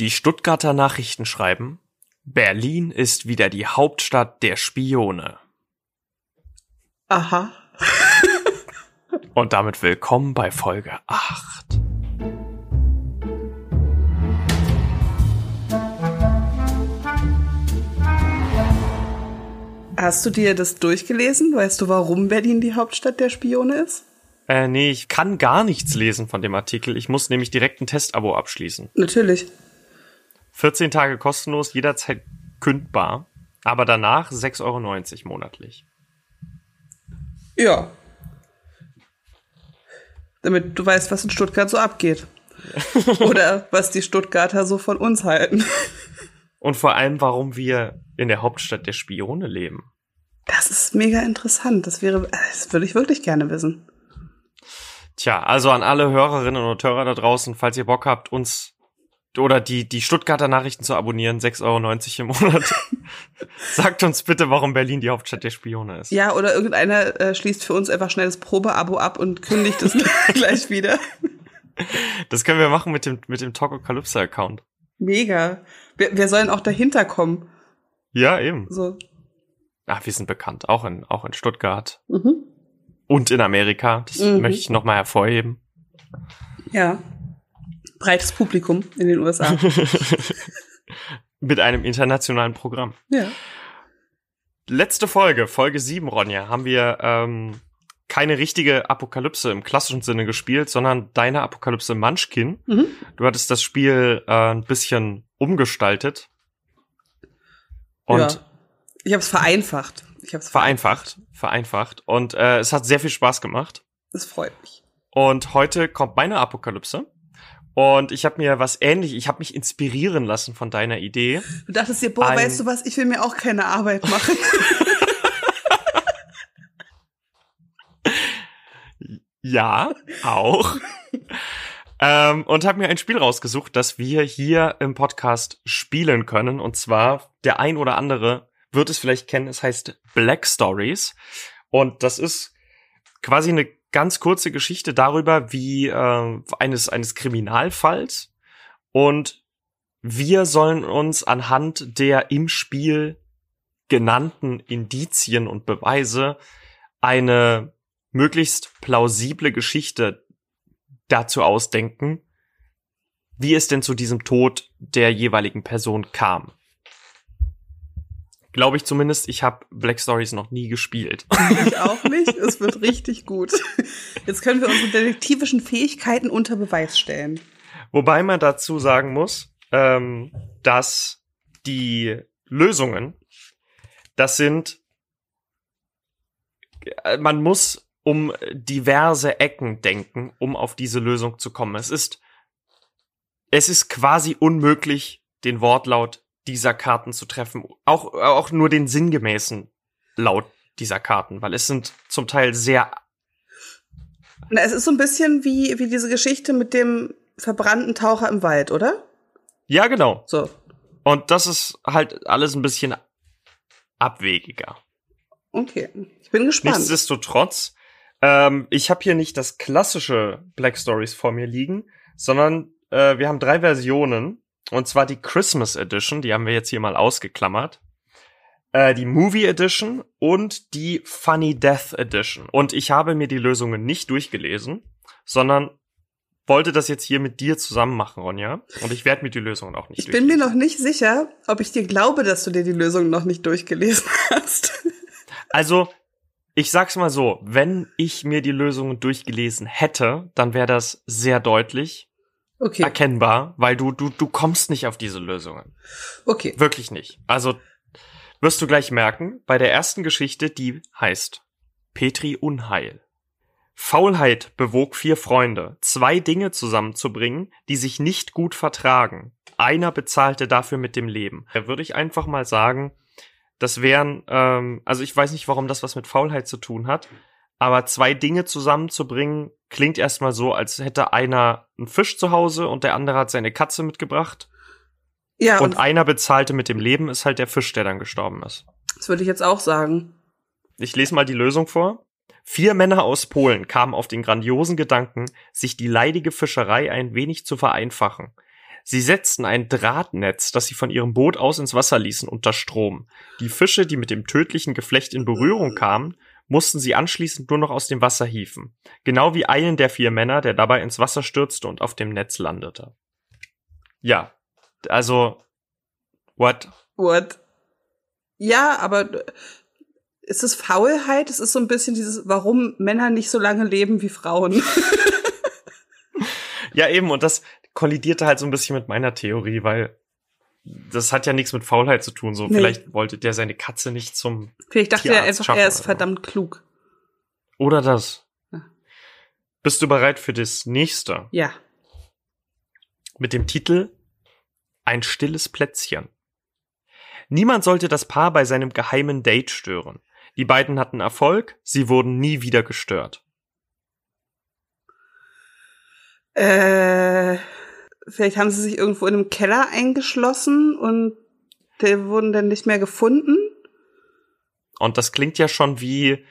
Die Stuttgarter Nachrichten schreiben, Berlin ist wieder die Hauptstadt der Spione. Aha. Und damit willkommen bei Folge 8. Hast du dir das durchgelesen? Weißt du, warum Berlin die Hauptstadt der Spione ist? Äh, nee, ich kann gar nichts lesen von dem Artikel. Ich muss nämlich direkt ein Testabo abschließen. Natürlich. 14 Tage kostenlos, jederzeit kündbar. Aber danach 6,90 Euro monatlich. Ja. Damit du weißt, was in Stuttgart so abgeht. Oder was die Stuttgarter so von uns halten. Und vor allem, warum wir in der Hauptstadt der Spione leben. Das ist mega interessant. Das wäre, das würde ich wirklich gerne wissen. Tja, also an alle Hörerinnen und Hörer da draußen, falls ihr Bock habt, uns oder die, die Stuttgarter Nachrichten zu abonnieren, 6,90 Euro im Monat. Sagt uns bitte, warum Berlin die Hauptstadt der Spione ist. Ja, oder irgendeiner äh, schließt für uns einfach schnell das Probeabo ab und kündigt es gleich wieder. Das können wir machen mit dem, mit dem Tokokalypse-Account. Mega. Wir, wir sollen auch dahinter kommen. Ja, eben. So. Ach, wir sind bekannt, auch in, auch in Stuttgart. Mhm. Und in Amerika. Das mhm. möchte ich nochmal hervorheben. Ja breites Publikum in den USA. Mit einem internationalen Programm. Ja. Letzte Folge, Folge 7, Ronja, haben wir ähm, keine richtige Apokalypse im klassischen Sinne gespielt, sondern deine Apokalypse Munchkin. Mhm. Du hattest das Spiel äh, ein bisschen umgestaltet. Und ja. Ich habe es vereinfacht. Ich habe es vereinfacht, vereinfacht. Und äh, es hat sehr viel Spaß gemacht. Das freut mich. Und heute kommt meine Apokalypse. Und ich habe mir was ähnlich, ich habe mich inspirieren lassen von deiner Idee. Du dachtest dir, boah, Ein weißt du was, ich will mir auch keine Arbeit machen. ja, auch. ähm, und habe mir ein Spiel rausgesucht, das wir hier im Podcast spielen können. Und zwar, der ein oder andere wird es vielleicht kennen, es heißt Black Stories. Und das ist quasi eine ganz kurze Geschichte darüber, wie äh, eines eines Kriminalfalls und wir sollen uns anhand der im Spiel genannten Indizien und Beweise eine möglichst plausible Geschichte dazu ausdenken, wie es denn zu diesem Tod der jeweiligen Person kam. Glaube ich zumindest. Ich habe Black Stories noch nie gespielt. Ich auch nicht. Es wird richtig gut. Jetzt können wir unsere detektivischen Fähigkeiten unter Beweis stellen. Wobei man dazu sagen muss, ähm, dass die Lösungen, das sind, äh, man muss um diverse Ecken denken, um auf diese Lösung zu kommen. Es ist, es ist quasi unmöglich, den Wortlaut dieser Karten zu treffen. Auch, auch nur den sinngemäßen Laut dieser Karten, weil es sind zum Teil sehr. Na, es ist so ein bisschen wie, wie diese Geschichte mit dem verbrannten Taucher im Wald, oder? Ja, genau. So. Und das ist halt alles ein bisschen abwegiger. Okay, ich bin gespannt. Nichtsdestotrotz, ähm, ich habe hier nicht das klassische Black Stories vor mir liegen, sondern äh, wir haben drei Versionen und zwar die Christmas Edition, die haben wir jetzt hier mal ausgeklammert. Äh, die Movie Edition und die Funny Death Edition. Und ich habe mir die Lösungen nicht durchgelesen, sondern wollte das jetzt hier mit dir zusammen machen, Ronja. Und ich werde mir die Lösungen auch nicht Ich bin mir noch nicht sicher, ob ich dir glaube, dass du dir die Lösungen noch nicht durchgelesen hast. Also, ich sag's mal so, wenn ich mir die Lösungen durchgelesen hätte, dann wäre das sehr deutlich okay. erkennbar, weil du, du, du kommst nicht auf diese Lösungen. Okay. Wirklich nicht. Also wirst du gleich merken, bei der ersten Geschichte, die heißt Petri Unheil. Faulheit bewog vier Freunde, zwei Dinge zusammenzubringen, die sich nicht gut vertragen. Einer bezahlte dafür mit dem Leben. Da würde ich einfach mal sagen, das wären, ähm, also ich weiß nicht, warum das was mit Faulheit zu tun hat, aber zwei Dinge zusammenzubringen, klingt erstmal so, als hätte einer einen Fisch zu Hause und der andere hat seine Katze mitgebracht. Ja. Und, und einer bezahlte mit dem Leben, ist halt der Fisch, der dann gestorben ist. Das würde ich jetzt auch sagen. Ich lese mal die Lösung vor. Vier Männer aus Polen kamen auf den grandiosen Gedanken, sich die leidige Fischerei ein wenig zu vereinfachen. Sie setzten ein Drahtnetz, das sie von ihrem Boot aus ins Wasser ließen, unter Strom. Die Fische, die mit dem tödlichen Geflecht in Berührung kamen, mussten sie anschließend nur noch aus dem Wasser hieven. Genau wie einen der vier Männer, der dabei ins Wasser stürzte und auf dem Netz landete. Ja, also, what? What? Ja, aber ist es Faulheit? Es ist so ein bisschen dieses, warum Männer nicht so lange leben wie Frauen. ja, eben, und das kollidierte halt so ein bisschen mit meiner Theorie, weil das hat ja nichts mit Faulheit zu tun. So, nee. vielleicht wollte der seine Katze nicht zum. Vielleicht dachte er einfach, er ist verdammt klug. Oder das. Ja. Bist du bereit für das nächste? Ja. Mit dem Titel Ein stilles Plätzchen. Niemand sollte das Paar bei seinem geheimen Date stören. Die beiden hatten Erfolg, sie wurden nie wieder gestört. Äh, vielleicht haben sie sich irgendwo in einem Keller eingeschlossen und die wurden dann nicht mehr gefunden. Und das klingt ja schon wie,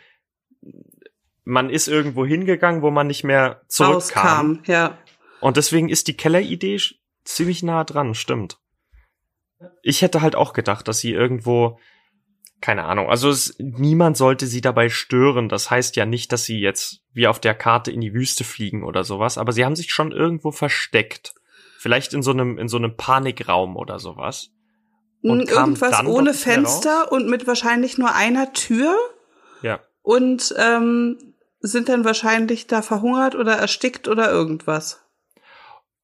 man ist irgendwo hingegangen, wo man nicht mehr zurückkam. Rauskam, ja. Und deswegen ist die Kelleridee ziemlich nah dran, stimmt. Ich hätte halt auch gedacht, dass sie irgendwo keine Ahnung. Also es, niemand sollte sie dabei stören. Das heißt ja nicht, dass sie jetzt wie auf der Karte in die Wüste fliegen oder sowas, aber sie haben sich schon irgendwo versteckt. Vielleicht in so einem, in so einem Panikraum oder sowas. Und Irgendwas ohne Fenster und mit wahrscheinlich nur einer Tür. Ja. Und ähm, sind dann wahrscheinlich da verhungert oder erstickt oder irgendwas.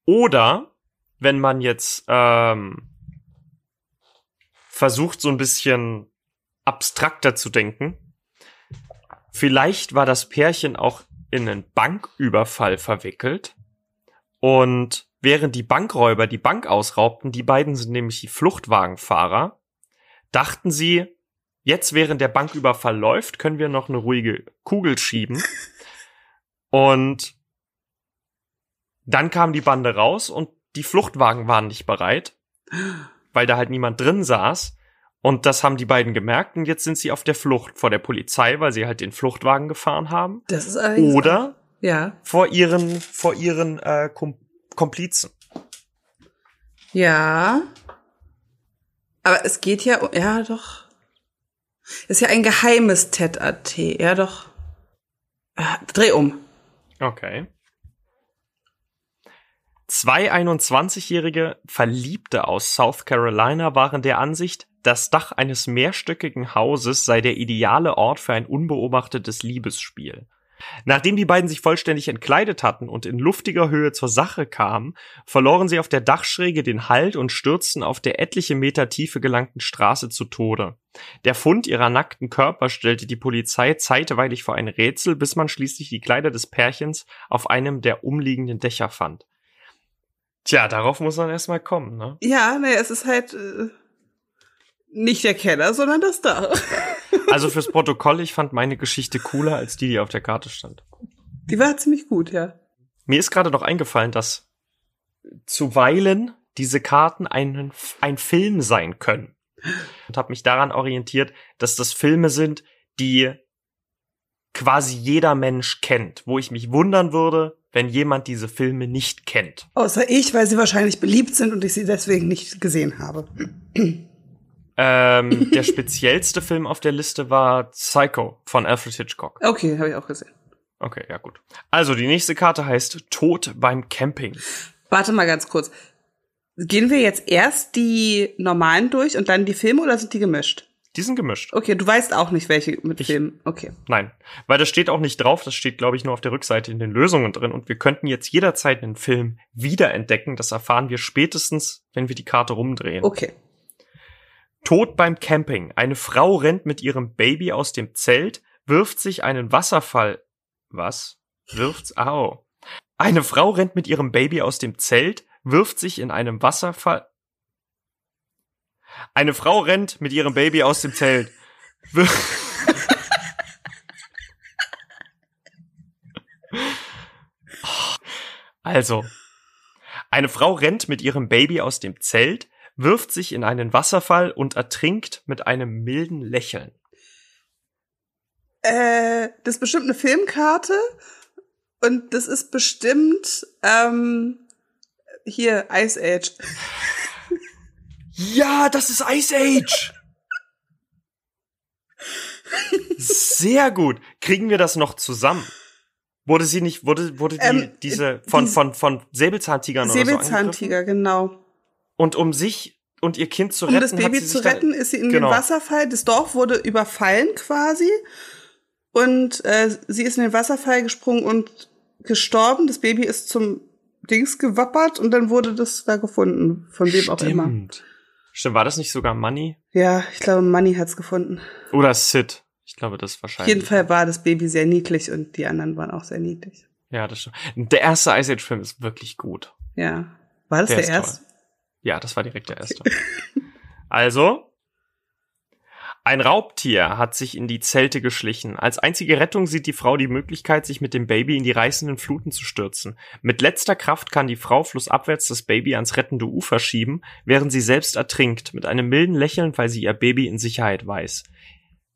Oder wenn man jetzt ähm, versucht, so ein bisschen abstrakter zu denken. Vielleicht war das Pärchen auch in einen Banküberfall verwickelt. Und während die Bankräuber die Bank ausraubten, die beiden sind nämlich die Fluchtwagenfahrer, dachten sie, jetzt während der Banküberfall läuft, können wir noch eine ruhige Kugel schieben. Und dann kam die Bande raus und die Fluchtwagen waren nicht bereit, weil da halt niemand drin saß. Und das haben die beiden gemerkt und jetzt sind sie auf der Flucht vor der Polizei, weil sie halt den Fluchtwagen gefahren haben. Das ist allerdings Oder ja. vor ihren, vor ihren äh, Kom Komplizen. Ja. Aber es geht ja, ja doch. ist ja ein geheimes Tet-AT, ja doch. Ah, dreh um. Okay. Zwei 21-jährige Verliebte aus South Carolina waren der Ansicht, das Dach eines mehrstöckigen Hauses sei der ideale Ort für ein unbeobachtetes Liebesspiel. Nachdem die beiden sich vollständig entkleidet hatten und in luftiger Höhe zur Sache kamen, verloren sie auf der Dachschräge den Halt und stürzten auf der etliche Meter Tiefe gelangten Straße zu Tode. Der Fund ihrer nackten Körper stellte die Polizei zeitweilig vor ein Rätsel, bis man schließlich die Kleider des Pärchens auf einem der umliegenden Dächer fand. Tja, darauf muss man erstmal kommen, ne? Ja, naja, es ist halt äh, nicht der Keller, sondern das Dach. also fürs Protokoll, ich fand meine Geschichte cooler als die, die auf der Karte stand. Die war ziemlich gut, ja. Mir ist gerade noch eingefallen, dass zuweilen diese Karten ein, ein Film sein können. Und habe mich daran orientiert, dass das Filme sind, die quasi jeder Mensch kennt, wo ich mich wundern würde, wenn jemand diese Filme nicht kennt. Außer ich, weil sie wahrscheinlich beliebt sind und ich sie deswegen nicht gesehen habe. Ähm, der speziellste Film auf der Liste war Psycho von Alfred Hitchcock. Okay, habe ich auch gesehen. Okay, ja gut. Also die nächste Karte heißt Tod beim Camping. Warte mal ganz kurz. Gehen wir jetzt erst die normalen durch und dann die Filme oder sind die gemischt? Die sind gemischt. Okay, du weißt auch nicht, welche mit ich, Filmen. Okay. Nein, weil das steht auch nicht drauf. Das steht, glaube ich, nur auf der Rückseite in den Lösungen drin. Und wir könnten jetzt jederzeit einen Film wiederentdecken. Das erfahren wir spätestens, wenn wir die Karte rumdrehen. Okay. Tod beim Camping. Eine Frau rennt mit ihrem Baby aus dem Zelt, wirft sich einen Wasserfall. Was? Wirft's? Au. Eine Frau rennt mit ihrem Baby aus dem Zelt, wirft sich in einem Wasserfall. Eine Frau rennt mit ihrem Baby aus dem Zelt. also, eine Frau rennt mit ihrem Baby aus dem Zelt, wirft sich in einen Wasserfall und ertrinkt mit einem milden Lächeln. Äh, das ist bestimmt eine Filmkarte und das ist bestimmt ähm, hier, Ice Age. Ja, das ist Ice Age. Sehr gut. Kriegen wir das noch zusammen? Wurde sie nicht, wurde, wurde die, Ähm, diese, von, die- von, von Säbelzahntigern oder so? Säbelzahntiger, genau. Und um sich und ihr Kind zu Um retten, das hat Baby sie zu retten, ist sie in Genau. den Wasserfall. Das Dorf wurde überfallen quasi. Und äh, sie ist in den Wasserfall gesprungen und gestorben. Das Baby ist zum Dings gewappert und dann wurde das da gefunden. Von wem auch immer. Stimmt. Stimmt, war das nicht sogar Money? Ja, ich glaube, Manny hat's gefunden. Oder Sid? Ich glaube, das ist Auf wahrscheinlich. jeden Fall war das Baby sehr niedlich und die anderen waren auch sehr niedlich. Ja, das stimmt. Der erste Ice Age Film ist wirklich gut. Ja. War das Der der, erste? Ja, das war direkt der erste. Also, ein Raubtier hat sich in die Zelte geschlichen. Als einzige Rettung sieht die Frau die Möglichkeit, sich mit dem Baby in die reißenden Fluten zu stürzen. Mit letzter Kraft kann die Frau flussabwärts das Baby ans rettende Ufer schieben, während sie selbst ertrinkt, mit einem milden Lächeln, weil sie ihr Baby in Sicherheit weiß.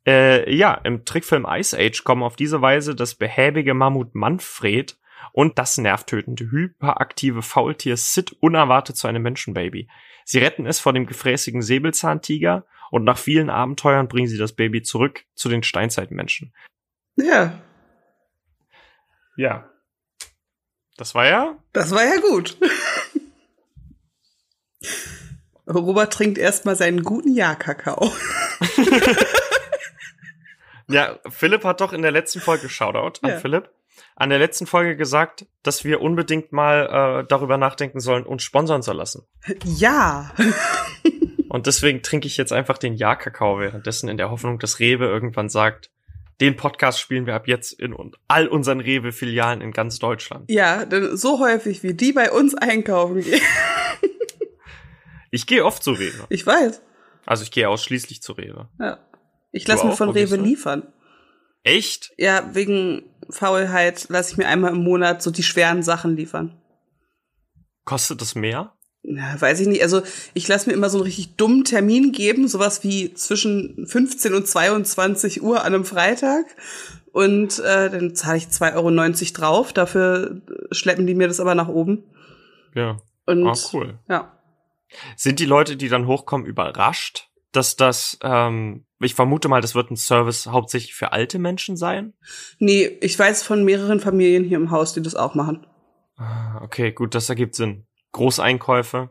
Äh, ja, im Trickfilm Ice Age kommen auf diese Weise das behäbige Mammut Manfred und das nervtötende, hyperaktive Faultier Sid unerwartet zu einem Menschenbaby. Sie retten es vor dem gefräßigen Säbelzahntiger und nach vielen Abenteuern bringen sie das Baby zurück zu den Steinzeitmenschen. Ja. Ja. Das war ja? Das war ja gut. Robert trinkt erstmal seinen guten Jahrkakao. Ja, Philipp hat doch in der letzten Folge, Shoutout an Ja. Philipp, an der letzten Folge gesagt, dass wir unbedingt mal äh, darüber nachdenken sollen, uns sponsern zu lassen. Ja. Und deswegen trinke ich jetzt einfach den Ja-Kakao währenddessen in der Hoffnung, dass Rewe irgendwann sagt, den Podcast spielen wir ab jetzt in all unseren Rewe-Filialen in ganz Deutschland. Ja, denn so häufig wie die bei uns einkaufen gehen. Ich gehe oft zu Rewe. Ich weiß. Also ich gehe ausschließlich zu Rewe. Ja. Ich lasse mir auch? von Rewe liefern. Echt? Ja, wegen Faulheit lasse ich mir einmal im Monat so die schweren Sachen liefern. Kostet das mehr? Na, weiß ich nicht. Also ich lasse mir immer so einen richtig dummen Termin geben, sowas wie zwischen 15 und 22 Uhr an einem Freitag. Und äh, dann zahle ich 2,90 Euro drauf. Dafür schleppen die mir das aber nach oben. Ja. Und Ah, cool. ja. Sind die Leute, die dann hochkommen, überrascht, dass das, ähm, ich vermute mal, das wird ein Service hauptsächlich für alte Menschen sein? Nee, ich weiß von mehreren Familien hier im Haus, die das auch machen. Ah, Okay, gut, das ergibt Sinn. Großeinkäufe.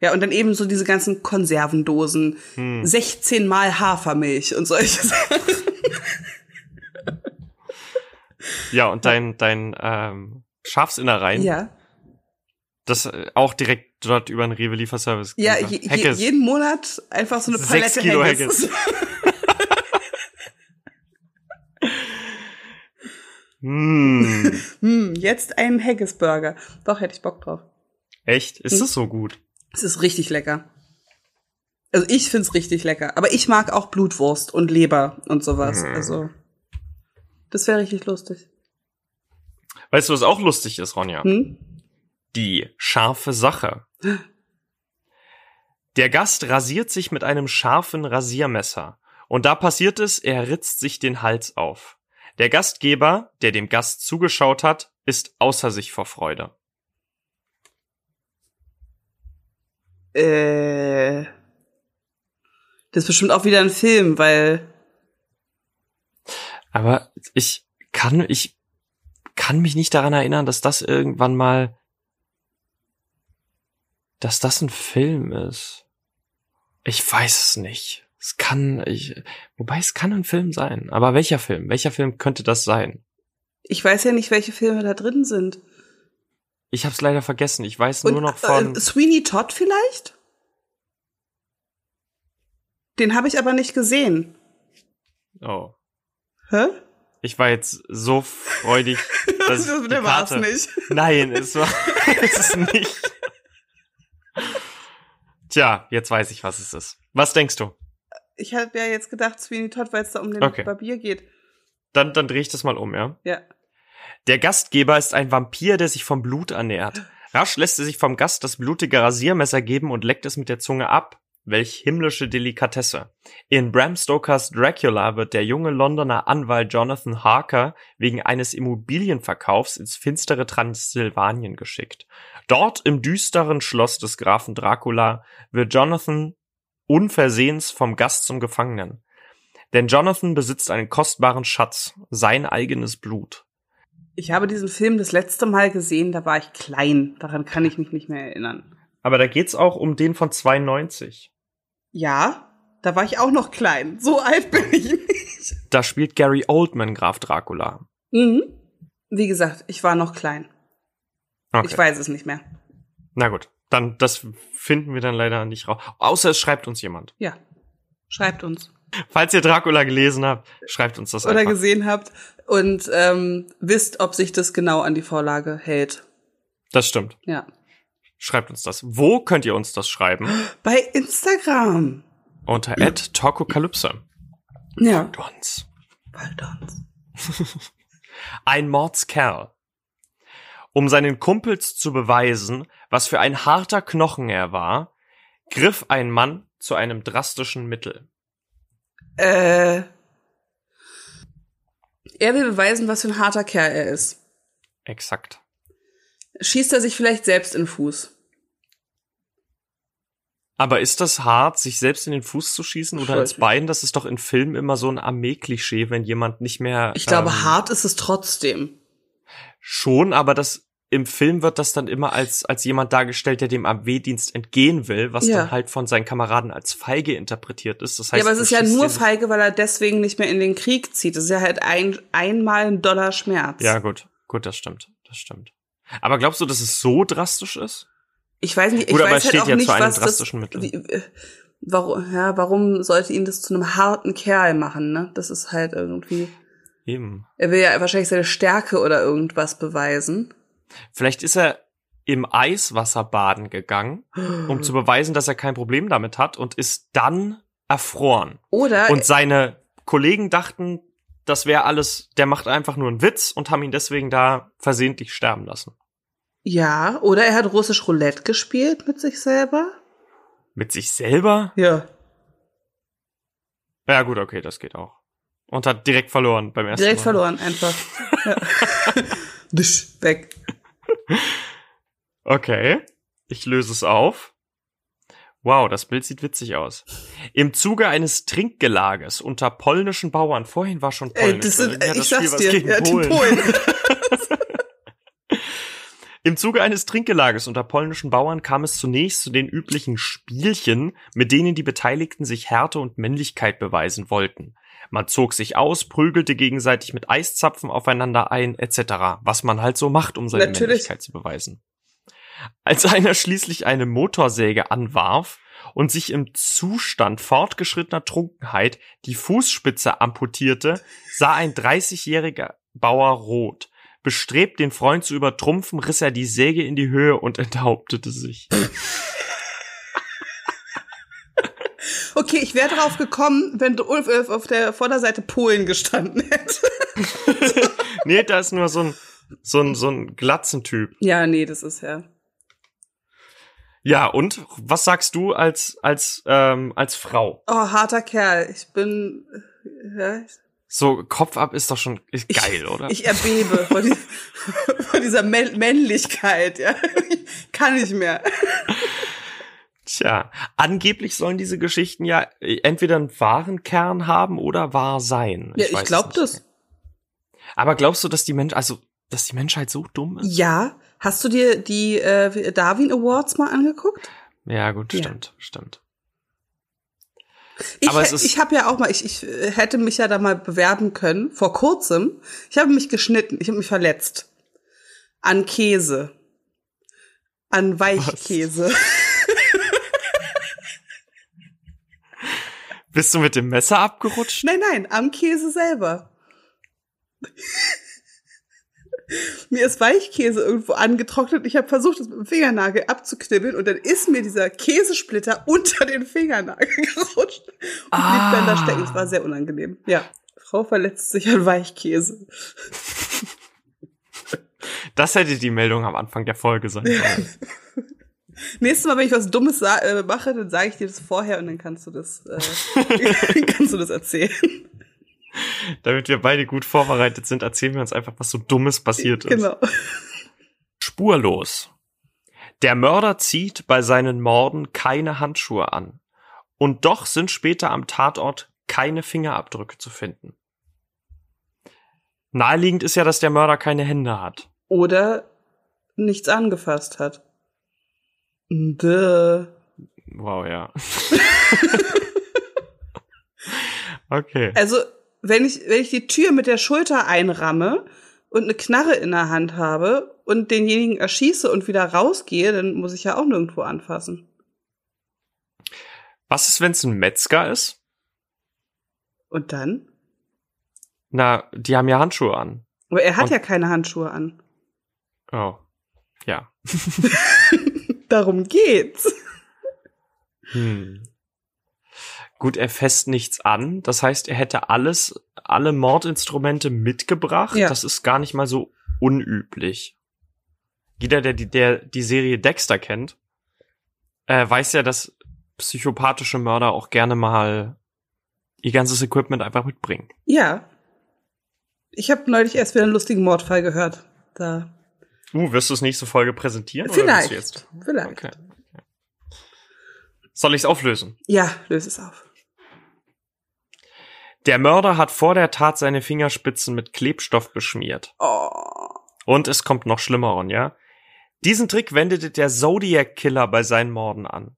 Ja, und dann eben so diese ganzen Konservendosen, Hm. 16 mal Hafermilch und solche Sachen. Ja, und dein, dein ähm, Schafsinnereien, Ja. das äh, auch direkt dort über einen Rewe-Lieferservice. Ja, je, jeden Monat einfach so eine Sechs Palette Kilo Haggis. Hm. hm, jetzt einen Haggis-Burger. Doch, hätte ich Bock drauf. Echt? Ist Hm. das so gut? Es ist richtig lecker. Also ich find's richtig lecker. Aber ich mag auch Blutwurst und Leber und sowas. Hm. Also das wäre richtig lustig. Weißt du, was auch lustig ist, Ronja? Hm? Die scharfe Sache. Der Gast rasiert sich mit einem scharfen Rasiermesser. Und da passiert es, er ritzt sich den Hals auf. Der Gastgeber, der dem Gast zugeschaut hat, ist außer sich vor Freude. Äh, das ist bestimmt auch wieder ein Film, weil Aber ich kann, ich kann mich nicht daran erinnern, dass das irgendwann mal, dass das ein Film ist. Ich weiß es nicht. Es kann, ich, wobei es kann ein Film sein. Aber welcher Film? Welcher Film könnte das sein? ich weiß ja nicht, welche Filme da drin sind. Ich habe es leider vergessen. Ich weiß Und, nur noch von. äh, Sweeney Todd vielleicht? Den habe ich aber nicht gesehen. oh, Hä? ich war jetzt so freudig, dass die der war's Karte. nicht. Nein, es war es nicht. Tja, jetzt weiß ich, was es ist. Was denkst du? Ich habe ja jetzt gedacht, Sweeney Todd, weil es da um den Okay. Barbier geht. Dann, dann drehe ich das mal um, ja? Ja. Der Gastgeber ist ein Vampir, der sich vom Blut ernährt. Rasch lässt er sich vom Gast das blutige Rasiermesser geben und leckt es mit der Zunge ab. Welch himmlische Delikatesse. In Bram Stokers Dracula wird der junge Londoner Anwalt Jonathan Harker wegen eines Immobilienverkaufs ins finstere Transsilvanien geschickt. Dort im düsteren Schloss des Grafen Dracula wird Jonathan unversehens vom Gast zum Gefangenen. Denn Jonathan besitzt einen kostbaren Schatz, sein eigenes Blut. Ich habe diesen Film das letzte Mal gesehen, da war ich klein. Daran kann ich mich nicht mehr erinnern. Aber da geht's auch um den von 92. Ja, da war ich auch noch klein. So alt bin ich nicht. Da spielt Gary Oldman Graf Dracula. Mhm. Wie gesagt, ich war noch klein. Okay. Ich weiß es nicht mehr. Na gut, dann das finden wir dann leider nicht raus. Außer es schreibt uns jemand. Ja. Schreibt uns. Falls ihr Dracula gelesen habt, schreibt uns das Oder einfach. gesehen habt und ähm, wisst, ob sich das genau an die Vorlage hält. Das stimmt. Ja. Schreibt uns das. Wo könnt ihr uns das schreiben? Bei Instagram. Unter @talkokalypse. Ja. Uns. Bald uns. Ein Mordskerl. Um seinen Kumpels zu beweisen, was für ein harter Knochen er war, griff ein Mann zu einem drastischen Mittel. Äh. Er will beweisen, was für ein harter Kerl er ist. Exakt. Schießt er sich vielleicht selbst in den Fuß? Aber ist das hart, sich selbst in den Fuß zu schießen oder ins. Bein? Das ist doch in Filmen immer so ein Armee-Klischee, wenn jemand nicht mehr. Ich glaube, ähm, hart ist es trotzdem. Schon, aber das im Film wird das dann immer als als jemand dargestellt, der dem Armeedienst entgehen will, was Ja. dann halt von seinen Kameraden als feige interpretiert ist. Das heißt, ja, aber es ist ja nur feige, weil er deswegen nicht mehr in den Krieg zieht. Das ist ja halt ein, einmal ein Dollar Schmerz. Ja, gut, gut, das stimmt, das stimmt. Aber glaubst du, dass es so drastisch ist? Ich weiß nicht, ich Gut, aber weiß es halt steht auch ja nicht, zu einem was das, drastischen Mittel. wie, äh, warum, ja, warum sollte ihn das zu einem harten Kerl machen, ne? Das ist halt irgendwie, Eben. er will ja wahrscheinlich seine Stärke oder irgendwas beweisen. Vielleicht ist er im Eiswasser baden gegangen, um zu beweisen, dass er kein Problem damit hat und ist dann erfroren. Oder, Und seine Kollegen dachten, das wäre alles, der macht einfach nur einen Witz und haben ihn deswegen da versehentlich sterben lassen. ja, oder er hat russisch Roulette gespielt mit sich selber. Mit sich selber? Ja. Ja, gut, okay, das geht auch. Und hat direkt verloren beim ersten Direkt Mal. verloren, einfach. ja. Dusch, weg. Okay, ich löse es auf. Wow, das Bild sieht witzig aus. Im Zuge eines Trinkgelages unter polnischen Bauern, vorhin war schon Ey, polnisch. das sind, irgendwie hat ich das Spiel sag's dir, gegen ja, die Polen. Im Zuge eines Trinkgelages unter polnischen Bauern kam es zunächst zu den üblichen Spielchen, mit denen die Beteiligten sich Härte und Männlichkeit beweisen wollten. Man zog sich aus, prügelte gegenseitig mit Eiszapfen aufeinander ein, etc., was man halt so macht, um seine Natürlich. Männlichkeit zu beweisen. Als einer schließlich eine Motorsäge anwarf und sich im Zustand fortgeschrittener Trunkenheit die Fußspitze amputierte, sah ein 30-jähriger Bauer rot. Bestrebt, den Freund zu übertrumpfen, riss er die Säge in die Höhe und enthauptete sich. Okay, ich wäre drauf gekommen, wenn Ulf äh, auf der Vorderseite Polen gestanden hätte. nee, da ist nur so ein, so ein, so ein Glatzentyp. Ja, nee, das ist ja. Ja, und was sagst du als, als, ähm, als Frau? Oh, harter Kerl. Ich bin. äh, Ja, ich- So, Kopf ab ist doch schon ist Ich- geil, oder? Ich erbebe vor, die, vor dieser Mä- Männlichkeit, ja. Ich kann nicht mehr. Tja, angeblich sollen diese Geschichten ja entweder einen wahren Kern haben oder wahr sein. Ja, ich weiß es glaube das. Aber glaubst du, dass die Mensch, also, dass die Menschheit so dumm ist? Ja. Hast du dir die äh, Darwin Awards mal angeguckt? Ja, gut, Ja. stimmt, stimmt. Ich, Aber ich habe ja auch mal, ich, ich äh, hätte mich ja da mal bewerben können, vor kurzem. Ich habe mich geschnitten, ich habe mich verletzt. An Käse. An Weichkäse. Bist du mit dem Messer abgerutscht? Nein, nein, am Käse selber. Mir ist Weichkäse irgendwo angetrocknet. Ich habe versucht, es mit dem Fingernagel abzuknibbeln und dann ist mir dieser Käsesplitter unter den Fingernagel gerutscht und Ah. blieb dann da stecken. Es war sehr unangenehm. Ja, Frau verletzt sich an Weichkäse. Das hätte die Meldung am Anfang der Folge sein sollen. Nächstes Mal, wenn ich was Dummes äh, mache, dann sage ich dir das vorher und dann kannst du das, äh, kannst du das erzählen. Damit wir beide gut vorbereitet sind, erzählen wir uns einfach, was so Dummes passiert ist. Genau. Spurlos. Der Mörder zieht bei seinen Morden keine Handschuhe an. Und doch sind später am Tatort keine Fingerabdrücke zu finden. Naheliegend ist ja, dass der Mörder keine Hände hat. Oder nichts angefasst hat. Duh. Wow, ja. okay. Also, wenn ich, wenn ich die Tür mit der Schulter einramme und eine Knarre in der Hand habe und denjenigen erschieße und wieder rausgehe, dann muss ich ja auch nirgendwo anfassen. Was ist, wenn es ein Metzger ist? Und dann? Na, die haben ja Handschuhe an. Aber er hat Und- ja keine Handschuhe an. Oh. Ja. Darum geht's. Hm. Gut, er fässt nichts an. Das heißt, er hätte alles, alle Mordinstrumente mitgebracht. Ja. Das ist gar nicht mal so unüblich. Jeder, der die, der die Serie Dexter kennt, äh, weiß ja, dass psychopathische Mörder auch gerne mal ihr ganzes Equipment einfach mitbringen. Ja. Ich habe neulich erst wieder einen lustigen Mordfall gehört. Da. Uh, wirst du es nächste Folge präsentieren? Oder Vielleicht. du jetzt? Vielleicht. Okay. Soll ich es auflösen? Ja, löse es auf. Der Mörder hat vor der Tat seine Fingerspitzen mit Klebstoff beschmiert. Oh. Und es kommt noch schlimmer, Ronja. Diesen Trick wendete der Zodiac Killer bei seinen Morden an.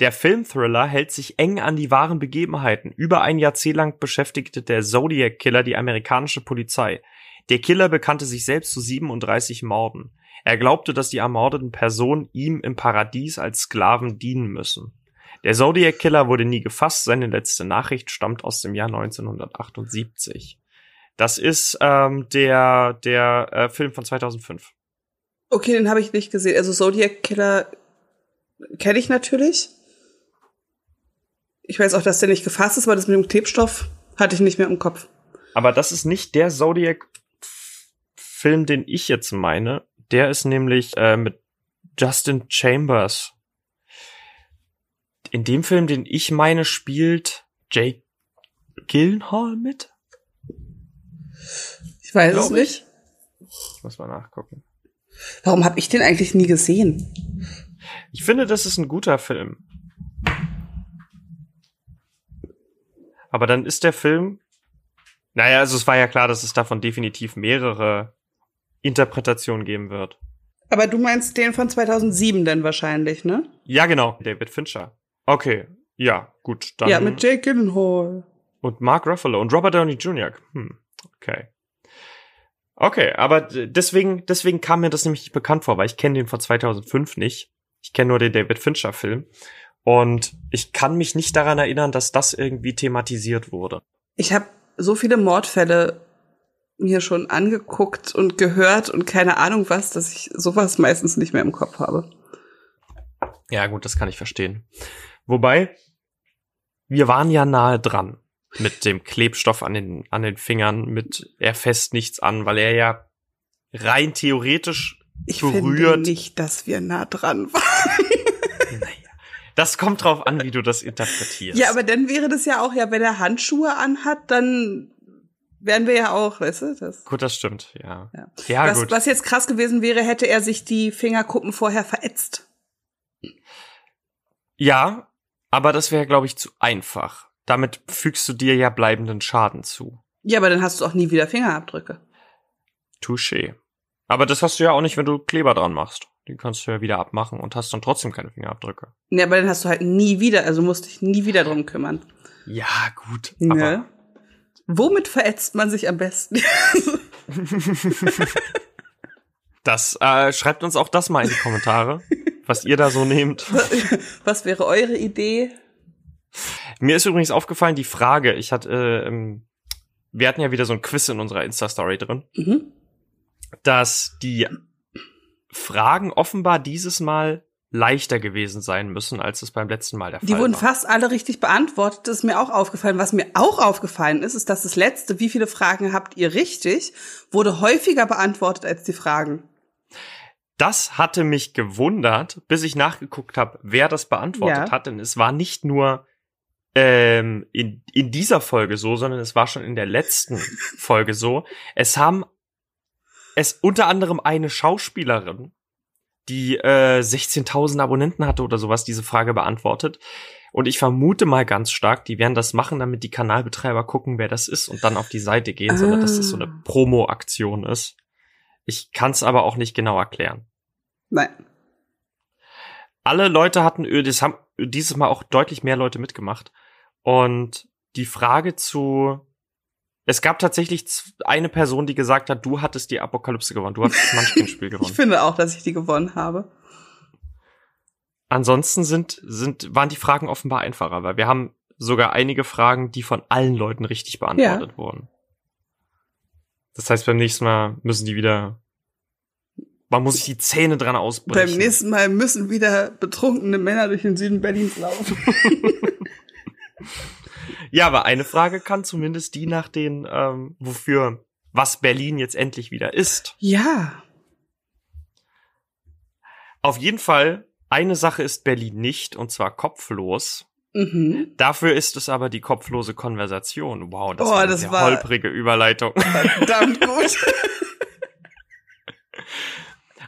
Der Filmthriller hält sich eng an die wahren Begebenheiten. Über ein Jahrzehnt lang beschäftigte der Zodiac Killer die amerikanische Polizei. Der Killer bekannte sich selbst zu 37 Morden. Er glaubte, dass die ermordeten Personen ihm im Paradies als Sklaven dienen müssen. Der Zodiac Killer wurde nie gefasst. Seine letzte Nachricht stammt aus dem Jahr 1978. Das ist ähm, der der äh, Film von 2005. Okay, den habe ich nicht gesehen. Also Zodiac Killer kenne ich natürlich. Ich weiß auch, dass der nicht gefasst ist, aber das mit dem Klebstoff hatte ich nicht mehr im Kopf. Aber das ist nicht der Zodiac-Film, den ich jetzt meine. Der ist nämlich äh, mit Justin Chambers. In dem Film, den ich meine, spielt Jake Gyllenhaal mit? Ich weiß Glaub es nicht. Ich muss mal nachgucken. Warum habe ich den eigentlich nie gesehen? Ich finde, das ist ein guter Film. Aber dann ist der Film. Naja, also es war ja klar, dass es davon definitiv mehrere Interpretationen geben wird. Aber du meinst den von 2007 dann wahrscheinlich, ne? Ja, genau. David Fincher. Okay. Ja, gut. Dann ja, mit Jake Gyllenhaal. und Mark Ruffalo und Robert Downey Jr. Hm. Okay. Okay, aber deswegen, deswegen kam mir das nämlich nicht bekannt vor, weil ich kenne den von 2005 nicht. Ich kenne nur den David Fincher Film. Und ich kann mich nicht daran erinnern, dass das irgendwie thematisiert wurde. Ich habe so viele Mordfälle mir schon angeguckt und gehört und keine Ahnung was, dass ich sowas meistens nicht mehr im Kopf habe. Ja, gut, das kann ich verstehen. Wobei, wir waren ja nahe dran mit dem Klebstoff an den, an den Fingern, mit er fässt nichts an, weil er ja rein theoretisch Ich berührt. finde nicht, dass wir nah dran waren. Naja, das kommt drauf an, wie du das interpretierst. Ja, aber dann wäre das ja auch, ja, wenn er Handschuhe anhat, dann wären wir ja auch, weißt du, das. Gut, das stimmt, ja. Ja. Ja, was, gut. was jetzt krass gewesen wäre, hätte er sich die Fingerkuppen vorher verätzt. Ja, aber das wäre, glaube ich, zu einfach. Damit fügst du dir ja bleibenden Schaden zu. Ja, aber dann hast du auch nie wieder Fingerabdrücke. Touché. Aber das hast du ja auch nicht, wenn du Kleber dran machst. Die kannst du ja wieder abmachen und hast dann trotzdem keine Fingerabdrücke. Ja, aber dann hast du halt nie wieder, also musst dich nie wieder drum kümmern. Ja, gut. Ne? Aber Womit verätzt man sich am besten? das äh, schreibt uns auch das mal in die Kommentare, was ihr da so nehmt. Was wäre eure Idee? Mir ist übrigens aufgefallen, die Frage, ich hatte, äh, ähm, wir hatten ja wieder so ein Quiz in unserer Insta-Story drin, Mhm. dass die Fragen offenbar dieses Mal leichter gewesen sein müssen, als es beim letzten Mal der Fall Die wurden war. fast alle richtig beantwortet. Das ist mir auch aufgefallen. Was mir auch aufgefallen ist, ist, dass das letzte, wie viele Fragen habt ihr richtig, wurde häufiger beantwortet als die Fragen. Das hatte mich gewundert, bis ich nachgeguckt habe, wer das beantwortet Ja. hat. Denn es war nicht nur ähm, in, in dieser Folge so, sondern es war schon in der letzten Folge so. Es haben es unter anderem eine Schauspielerin die äh, 16.000 Abonnenten hatte oder sowas, diese Frage beantwortet. Und ich vermute mal ganz stark, die werden das machen, damit die Kanalbetreiber gucken, wer das ist und dann auf die Seite gehen, ah. sondern dass das so eine ah. Promo-Aktion ist. Ich kann es aber auch nicht genau erklären. Nein. Alle Leute hatten, das haben dieses Mal auch deutlich mehr Leute mitgemacht. Und die Frage zu, es gab tatsächlich eine Person, die gesagt hat, du hattest die Apokalypse gewonnen, du hattest das Munchkin-Spiel gewonnen. ich finde auch, dass ich die gewonnen habe. Ansonsten sind, sind, waren die Fragen offenbar einfacher, weil wir haben sogar einige Fragen, die von allen Leuten richtig beantwortet ja. wurden. Das heißt, beim nächsten Mal müssen die wieder, man muss sich die Zähne dran ausbrechen. Beim nächsten Mal müssen wieder betrunkene Männer durch den Süden Berlins laufen. ja, aber eine Frage kann zumindest die nach den, ähm, wofür, was Berlin jetzt endlich wieder ist. Ja. Auf jeden Fall eine Sache ist Berlin nicht, und zwar kopflos. Mhm. Dafür ist es aber die kopflose Konversation. Wow, das oh, war eine das war holprige Überleitung. Verdammt gut.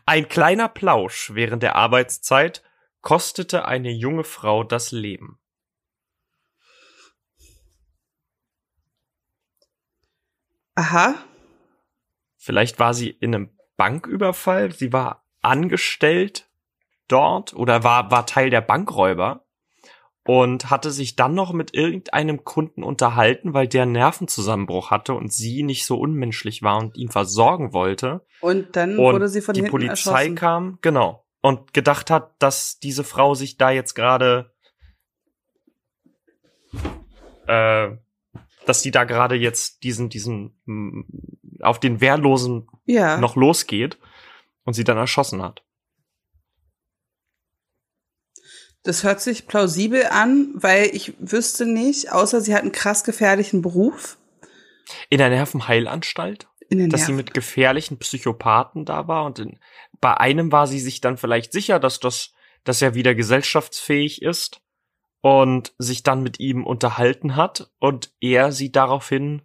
Ein kleiner Plausch während der Arbeitszeit kostete eine junge Frau das Leben. Aha. Vielleicht war sie in einem Banküberfall, sie war angestellt dort oder war, war Teil der Bankräuber und hatte sich dann noch mit irgendeinem Kunden unterhalten, weil der Nervenzusammenbruch hatte und sie nicht so unmenschlich war und ihn versorgen wollte. Und dann und wurde sie von die hinten Polizei erschossen. kam, genau, und gedacht hat, dass diese Frau sich da jetzt gerade äh, dass die da gerade jetzt diesen diesen auf den Wehrlosen ja. noch losgeht und sie dann erschossen hat. Das hört sich plausibel an, weil ich wüsste nicht, außer sie hat einen krass gefährlichen Beruf. In der Nervenheilanstalt? In der dass Nerven. sie mit gefährlichen Psychopathen da war und in, bei einem war sie sich dann vielleicht sicher, dass das, dass er wieder gesellschaftsfähig ist und sich dann mit ihm unterhalten hat und er sie daraufhin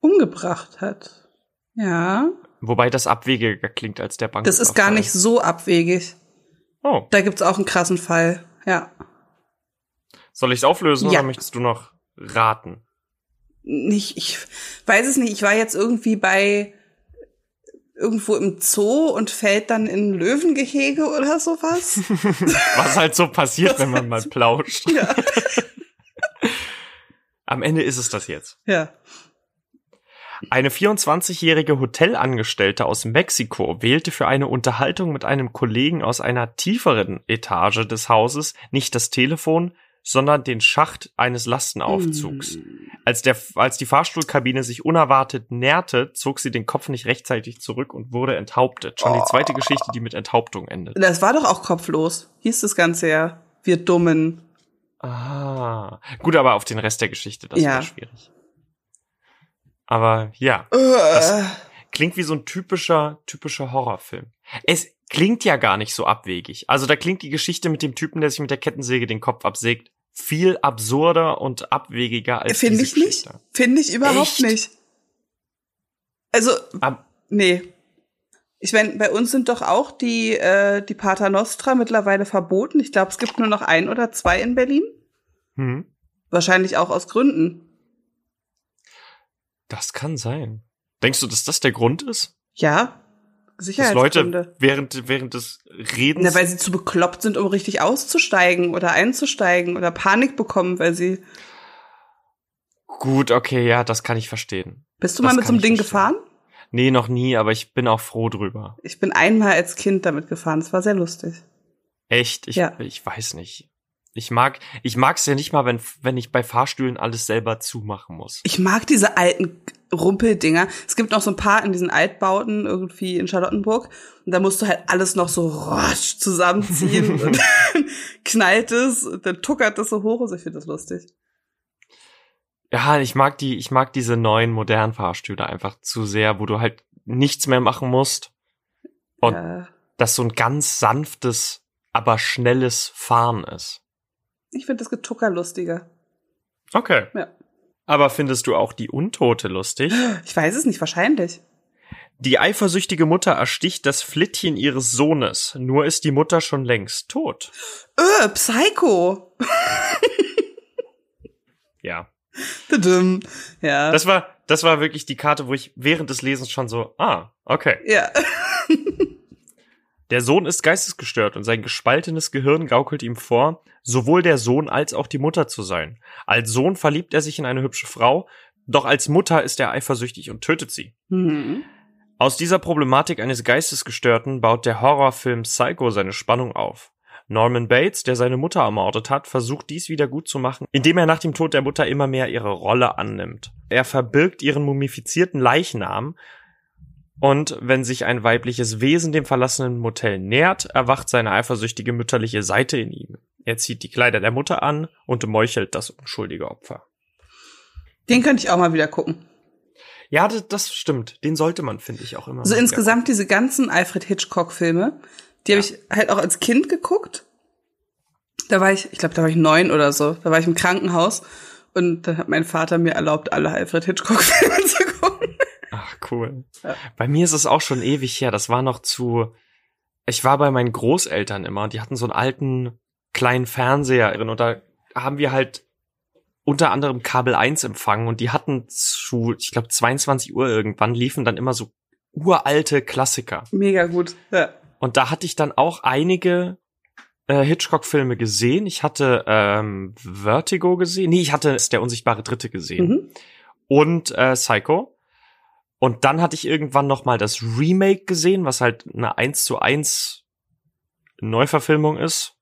umgebracht hat. Ja. Wobei das abwegiger klingt als der Bank. Das ist gar nicht so abwegig. Oh. Da gibt's auch einen krassen Fall, ja. Soll ich's auflösen ja. oder möchtest du noch raten? Nicht, ich weiß es nicht. Ich war jetzt irgendwie bei irgendwo im Zoo und fällt dann in ein Löwengehege oder sowas. Was halt so passiert, wenn man mal plauscht. Ja. Am Ende ist es das jetzt. Ja. Eine 24-jährige Hotelangestellte aus Mexiko wählte für eine Unterhaltung mit einem Kollegen aus einer tieferen Etage des Hauses nicht das Telefon, sondern den Schacht eines Lastenaufzugs. Mm. Als, der, als die Fahrstuhlkabine sich unerwartet näherte, zog sie den Kopf nicht rechtzeitig zurück und wurde enthauptet. Schon oh. die zweite Geschichte, die mit Enthauptung endet. Das war doch auch kopflos. Hieß das Ganze ja. Wir Dummen. Ah. Gut, aber auf den Rest der Geschichte, das ja. war schwierig. Aber ja, das klingt wie so ein typischer, typischer Horrorfilm. Es klingt ja gar nicht so abwegig. Also da klingt die Geschichte mit dem Typen, der sich mit der Kettensäge den Kopf absägt, viel absurder und abwegiger als Finde ich Geschichte. nicht. Finde ich überhaupt Echt? nicht. Also, Ab nee. Ich meine, bei uns sind doch auch die, äh, die Pater Nostra mittlerweile verboten. Ich glaube, es gibt nur noch ein oder zwei in Berlin. Hm. Wahrscheinlich auch aus Gründen. Das kann sein. Denkst du, dass das der Grund ist? Ja, Sicherheitsgründe. Dass Leute während, während des Redens. Na, weil sie zu bekloppt sind, um richtig auszusteigen oder einzusteigen oder Panik bekommen, weil sie. Gut, okay, ja, das kann ich verstehen. Bist du das mal mit so einem Ding verstehen. gefahren? Nee, noch nie, aber ich bin auch froh drüber. Ich bin einmal als Kind damit gefahren. Das war sehr lustig. Echt? Ich, ja. ich weiß nicht. Ich mag, ich mag's ja nicht mal, wenn, wenn ich bei Fahrstühlen alles selber zumachen muss. Ich mag diese alten Rumpeldinger. Es gibt noch so ein paar in diesen Altbauten irgendwie in Charlottenburg. Und da musst du halt alles noch so rosch zusammenziehen und dann knallt es und dann tuckert das so hoch. Also ich finde das lustig. Ja, ich mag die, ich mag diese neuen modernen Fahrstühle einfach zu sehr, wo du halt nichts mehr machen musst. Und ja. das so ein ganz sanftes, aber schnelles Fahren ist. Ich finde das Getucker lustiger. Okay. Ja. Aber findest du auch die Untote lustig? Ich weiß es nicht, wahrscheinlich. Die eifersüchtige Mutter ersticht das Flittchen ihres Sohnes, nur ist die Mutter schon längst tot. Öh, Psycho. Ja. Ja. Das war, das war wirklich die Karte, wo ich während des Lesens schon so, ah, okay. ja. Der Sohn ist geistesgestört und sein gespaltenes Gehirn gaukelt ihm vor, sowohl der Sohn als auch die Mutter zu sein. Als Sohn verliebt er sich in eine hübsche Frau, doch als Mutter ist er eifersüchtig und tötet sie. Mhm. Aus dieser Problematik eines Geistesgestörten baut der Horrorfilm Psycho seine Spannung auf. Norman Bates, der seine Mutter ermordet hat, versucht dies wieder gut zu machen, indem er nach dem Tod der Mutter immer mehr ihre Rolle annimmt. Er verbirgt ihren mumifizierten Leichnam und wenn sich ein weibliches Wesen dem verlassenen Motel nähert, erwacht seine eifersüchtige mütterliche Seite in ihm. Er zieht die Kleider der Mutter an und meuchelt das unschuldige Opfer. Den könnte ich auch mal wieder gucken. Ja, das, das stimmt. Den sollte man, finde ich, auch immer. So insgesamt diese ganzen Alfred Hitchcock-Filme, die Ja. habe ich halt auch als Kind geguckt. Da war ich, ich glaube, da war ich neun oder so. Da war ich im Krankenhaus und dann hat mein Vater mir erlaubt, alle Alfred Hitchcock-Filme zu gucken. Cool. Ja. Bei mir ist es auch schon ewig her. Das war noch zu. Ich war bei meinen Großeltern immer und die hatten so einen alten kleinen Fernseher drin und da haben wir halt unter anderem Kabel 1 empfangen und die hatten zu, ich glaube, 22 Uhr irgendwann liefen dann immer so uralte Klassiker. Mega gut. Ja. Und da hatte ich dann auch einige äh, Hitchcock-Filme gesehen. Ich hatte ähm, Vertigo gesehen. Nee, ich hatte Der unsichtbare Dritte gesehen Mhm. und äh, Psycho. Und dann hatte ich irgendwann noch mal das Remake gesehen, was halt eine 1 zu 1 Neuverfilmung ist.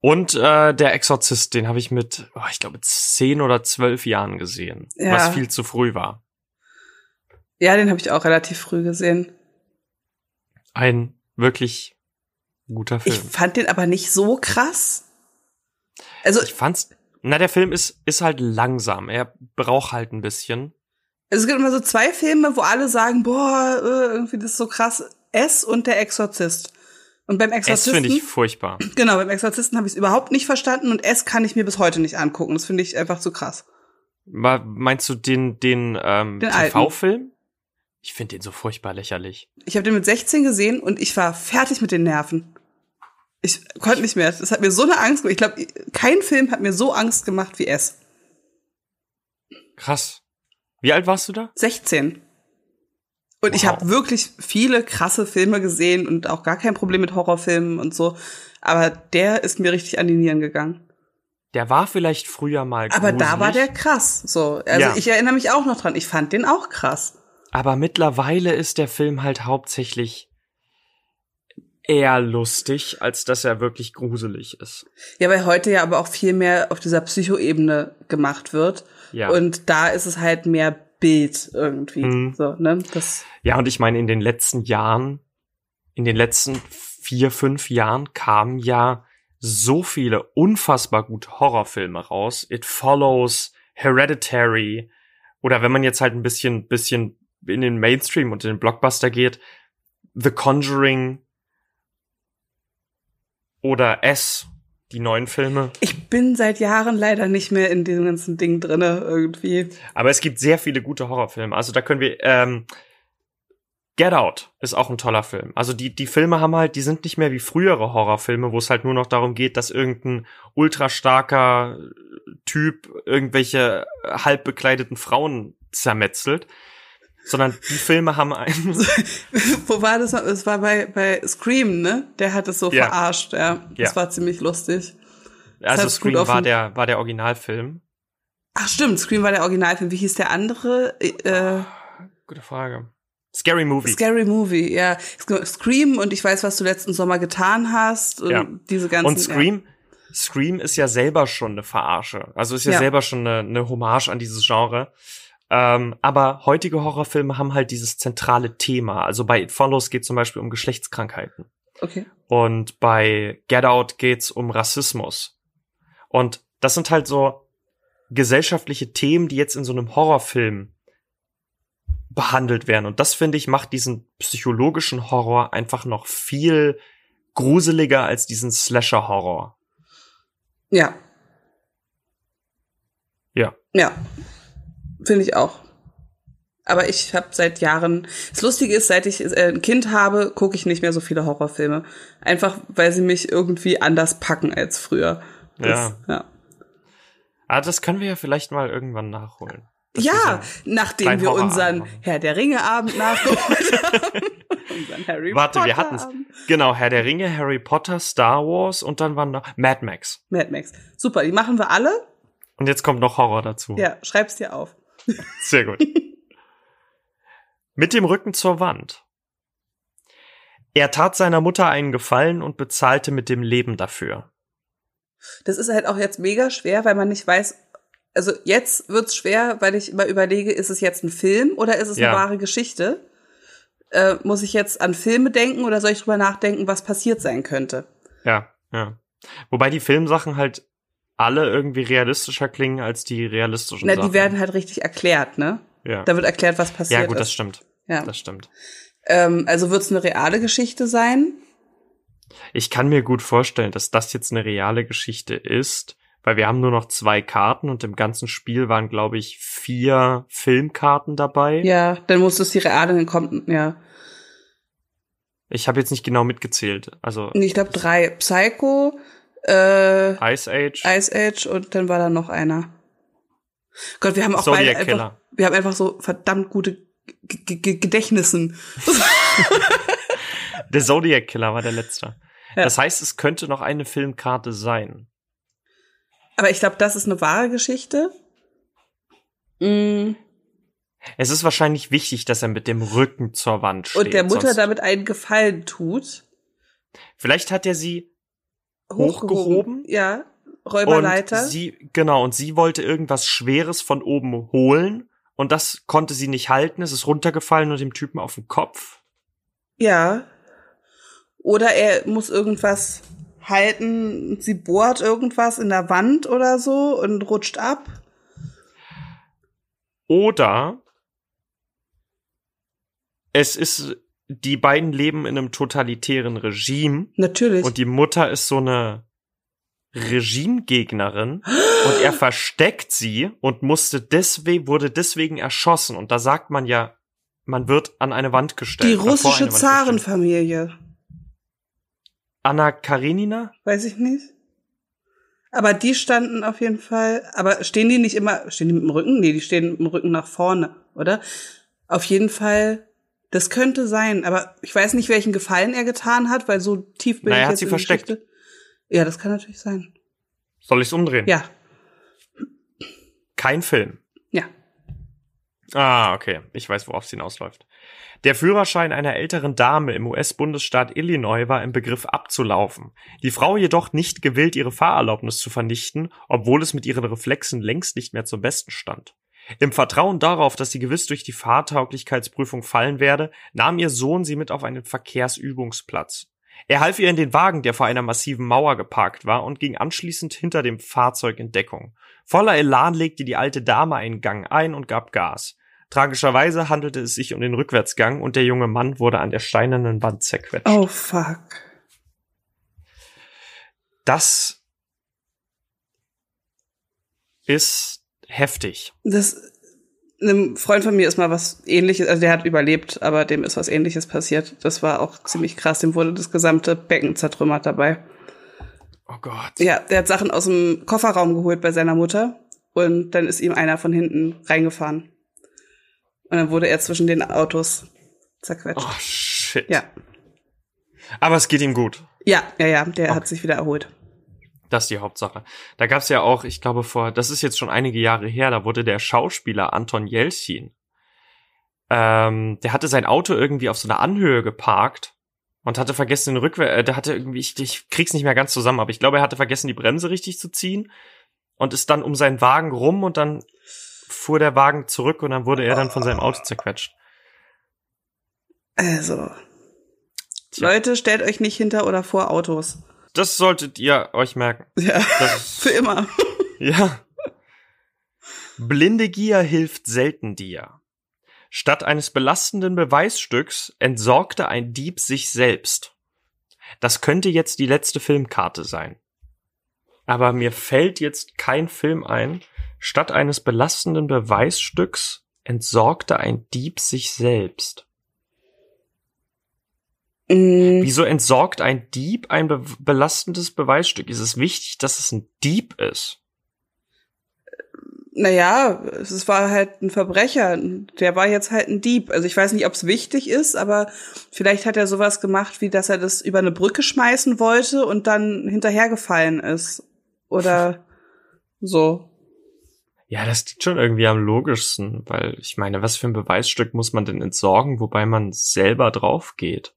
Und äh, der Exorzist, den habe ich mit, oh, ich glaube, 10 oder 12 Jahren gesehen, Ja. was viel zu früh war. Ja, den habe ich auch relativ früh gesehen. Ein wirklich guter Film. Ich fand den aber nicht so krass. Also, Ich fand's, na, der Film ist, ist halt langsam. Er braucht halt ein bisschen. Es gibt immer so zwei Filme, wo alle sagen, boah, äh, irgendwie das ist so krass. S und der Exorzist. Und beim Exorzisten, finde ich furchtbar. genau, beim Exorzisten habe ich es überhaupt nicht verstanden und S kann ich mir bis heute nicht angucken. Das finde ich einfach zu krass. Meinst du den, den, ähm, Den. TV-Film? Ich finde den so furchtbar lächerlich. Ich habe den mit 16 gesehen und ich war fertig mit den Nerven. Ich konnte nicht mehr. Das hat mir so eine Angst gemacht. Ich glaube, kein Film hat mir so Angst gemacht wie S. Krass. Wie alt warst du da? 16. Und ich Wow. habe wirklich viele krasse Filme gesehen und auch gar kein Problem mit Horrorfilmen und so. Aber der ist mir richtig an die Nieren gegangen. Der war vielleicht früher mal Aber da war der gruselig, krass. So, also Ja. ich erinnere mich auch noch dran. Ich fand den auch krass. Aber mittlerweile ist der Film halt hauptsächlich eher lustig, als dass er wirklich gruselig ist. Ja, weil heute ja aber auch viel mehr auf dieser Psychoebene gemacht wird. Ja. Und da ist es halt mehr Bild irgendwie. Mhm. So, ne? Das, Ja, und ich meine, in den letzten Jahren, in den letzten vier, fünf Jahren kamen ja so viele unfassbar gute Horrorfilme raus. It Follows, Hereditary, oder wenn man jetzt halt ein bisschen, bisschen in den Mainstream und in den Blockbuster geht, The Conjuring oder S, die neuen Filme. ich bin seit Jahren leider nicht mehr in diesem ganzen Ding drinne irgendwie. Aber es gibt sehr viele gute Horrorfilme. Also da können wir, ähm, Get Out ist auch ein toller Film. Also die, die Filme haben halt, die sind nicht mehr wie frühere Horrorfilme, wo es halt nur noch darum geht, dass irgendein ultra starker Typ irgendwelche halb bekleideten Frauen zermetzelt. Sondern die Filme haben einen, Wo war das? Es war bei, bei Scream, ne? Der hat es so Ja. verarscht, ja. Das Ja. war ziemlich lustig. also hat's gut Scream war der, war der Originalfilm. Ach stimmt, Scream war der Originalfilm. Wie hieß der andere? Äh, Gute Frage. Scary Movie. Scary Movie, ja. Scream und ich weiß, was du letzten Sommer getan hast. Und Ja. diese ganzen. Und Scream, Scream ist ja selber schon eine Verarsche. Also ist ja, Ja. selber schon eine, eine Hommage an dieses Genre. Ähm, aber heutige Horrorfilme haben halt dieses zentrale Thema. Also bei It Follows geht zum Beispiel um Geschlechtskrankheiten. Okay. Und bei Get Out geht's um Rassismus. Und das sind halt so gesellschaftliche Themen, die jetzt in so einem Horrorfilm behandelt werden. Und das finde ich macht diesen psychologischen Horror einfach noch viel gruseliger als diesen Slasher-Horror. Ja. Ja. Ja. Finde ich auch. Aber ich habe seit Jahren. Das Lustige ist, seit ich äh, ein Kind habe, gucke ich nicht mehr so viele Horrorfilme. Einfach, weil sie mich irgendwie anders packen als früher. Das, Ja. ja. Ah, das können wir ja vielleicht mal irgendwann nachholen. Ja, nachdem wir unseren. Herr der Ringe Abend nachgeholt haben. unseren Harry Warte, Potter wir hatten's. Abend. Genau, Herr der Ringe, Harry Potter, Star Wars und dann waren noch Mad Max. Mad Max. Super, die machen wir alle. Und jetzt kommt noch Horror dazu. Ja, schreib's dir auf. Sehr gut. Mit dem Rücken zur Wand. Er tat seiner Mutter einen Gefallen und bezahlte mit dem Leben dafür. Das ist halt auch jetzt mega schwer, weil man nicht weiß, also jetzt wird's schwer, weil ich immer überlege, ist es jetzt ein Film oder ist es Ja. eine wahre Geschichte? Äh, muss ich jetzt an Filme denken oder soll ich drüber nachdenken, was passiert sein könnte? Ja, ja. Wobei die Filmsachen halt alle irgendwie realistischer klingen als die realistischen Na, Sachen. die werden halt richtig erklärt, ne? ja. Da wird erklärt, was passiert ja, gut, das ist. stimmt. Ja. Das stimmt. Ähm, also wird's eine reale Geschichte sein? Ich kann mir gut vorstellen, dass das jetzt eine reale Geschichte ist, weil wir haben nur noch zwei Karten und im ganzen Spiel waren, glaube ich, vier Filmkarten dabei. Ja, dann muss es die reale, dann kommt, ja. Ich habe jetzt nicht genau mitgezählt. Also Ich glaube drei. Psycho, äh, Ice Age, Ice Age und dann war da noch einer. Gott, wir haben auch Zodiac beide einfach, Killer. wir haben einfach so verdammt gute G G Gedächtnissen. der Zodiac Killer war der letzte. Ja. Das heißt, es könnte noch eine Filmkarte sein. Aber ich glaube, das ist eine wahre Geschichte. Mm. Es ist wahrscheinlich wichtig, dass er mit dem Rücken zur Wand steht. Und der Mutter damit einen Gefallen tut. Vielleicht hat er sie Hochgehoben? Ja. und Räuberleiter. sie genau und sie wollte irgendwas Schweres von oben holen und das konnte sie nicht halten. Es ist runtergefallen und dem Typen auf den Kopf. Ja. Oder er muss irgendwas halten, sie bohrt irgendwas in der Wand oder so und rutscht ab. Oder es ist die beiden leben in einem totalitären Regime Natürlich. und die Mutter ist so eine Regimegegnerin und er versteckt sie und musste deswegen wurde deswegen erschossen und da sagt man ja man wird an eine Wand gestellt. Die vor russische. Zarenfamilie. Anna Karenina? Weiß ich nicht. Aber die standen auf jeden Fall. Aber stehen die nicht immer, stehen die mit dem Rücken? Nee, die stehen mit dem Rücken nach vorne, oder? Auf jeden Fall, das könnte sein. Aber ich weiß nicht, welchen Gefallen er getan hat, weil so tief bin Na, er ich hat jetzt sie in der versteckt. Geschichte. Ja, das kann natürlich sein. Soll ich's umdrehen? Ja, Kein Film. ja. Ah, okay. Ich weiß, worauf es hinausläuft. Der Führerschein einer älteren Dame im US-Bundesstaat Illinois war im Begriff abzulaufen. Die Frau jedoch nicht gewillt, ihre Fahrerlaubnis zu vernichten, obwohl es mit ihren Reflexen längst nicht mehr zum Besten stand. Im Vertrauen darauf, dass sie gewiss durch die Fahrtauglichkeitsprüfung fallen werde, nahm ihr Sohn sie mit auf einen Verkehrsübungsplatz. Er half ihr in den Wagen, der vor einer massiven Mauer geparkt war, und ging anschließend hinter dem Fahrzeug in Deckung. Voller Elan legte die alte Dame einen Gang ein und gab Gas. Tragischerweise handelte es sich um den Rückwärtsgang und der junge Mann wurde an der steinernen Wand zerquetscht. Oh, fuck. Das ist heftig. Das, einem Freund von mir ist mal was ähnliches, also der hat überlebt, aber dem ist was ähnliches passiert. Das war auch ziemlich krass, dem wurde das gesamte Becken zertrümmert dabei. Oh Gott. Ja, der hat Sachen aus dem Kofferraum geholt bei seiner Mutter und dann ist ihm einer von hinten reingefahren. Und dann wurde er zwischen den Autos zerquetscht. Oh shit. Ja. Aber es geht ihm gut. Ja, ja, ja, der Okay. hat sich wieder erholt. Das ist die Hauptsache. Da gab's ja auch, ich glaube vor, das ist jetzt schon einige Jahre her, da wurde der Schauspieler Anton Jelchin, ähm, der hatte sein Auto irgendwie auf so einer Anhöhe geparkt und hatte vergessen den Rückwärts, äh, der hatte irgendwie, ich, ich krieg's nicht mehr ganz zusammen, aber ich glaube, er hatte vergessen, die Bremse richtig zu ziehen und ist dann um seinen Wagen rum und dann fuhr der Wagen zurück und dann wurde er dann von seinem Auto zerquetscht. Also, Tja. Leute, stellt euch nicht hinter oder vor Autos. Das solltet ihr euch merken. Ja, Das ist, für immer. Ja. Blinde Gier hilft selten dir. Statt eines belastenden Beweisstücks entsorgte ein Dieb sich selbst. Das könnte jetzt die letzte Filmkarte sein. Aber mir fällt jetzt kein Film ein. Statt eines belastenden Beweisstücks entsorgte ein Dieb sich selbst? Mm, Wieso entsorgt ein Dieb ein be belastendes Beweisstück? Ist es wichtig, dass es ein Dieb ist? naja, es war halt ein Verbrecher. Der war jetzt halt ein Dieb. Also ich weiß nicht, ob es wichtig ist, aber vielleicht hat er sowas gemacht, wie dass er das über eine Brücke schmeißen wollte und dann hinterhergefallen ist. Oder so. Ja, das klingt schon irgendwie am logischsten, weil ich meine, was für ein Beweisstück muss man denn entsorgen, wobei man selber drauf geht?